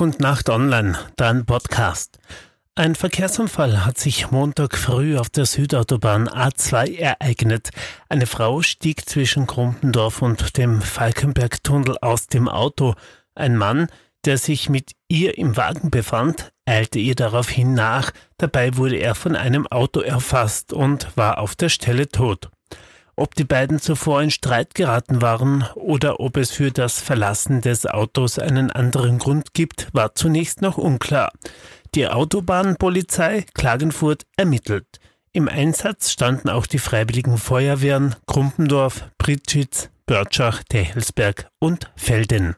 Und Nacht online, dein Podcast. Ein Verkehrsunfall hat sich Montag früh auf der Südautobahn A2 ereignet. Eine Frau stieg zwischen Krumpendorf und dem Falkenbergtunnel aus dem Auto. Ein Mann, der sich mit ihr im Wagen befand, eilte ihr daraufhin nach. Dabei wurde er von einem Auto erfasst und war auf der Stelle tot. Ob die beiden zuvor in Streit geraten waren oder ob es für das Verlassen des Autos einen anderen Grund gibt, war zunächst noch unklar. Die Autobahnpolizei Klagenfurt ermittelt. Im Einsatz standen auch die Freiwilligen Feuerwehren Krumpendorf, Pritschitz, Börtschach, Techelsberg und Felden.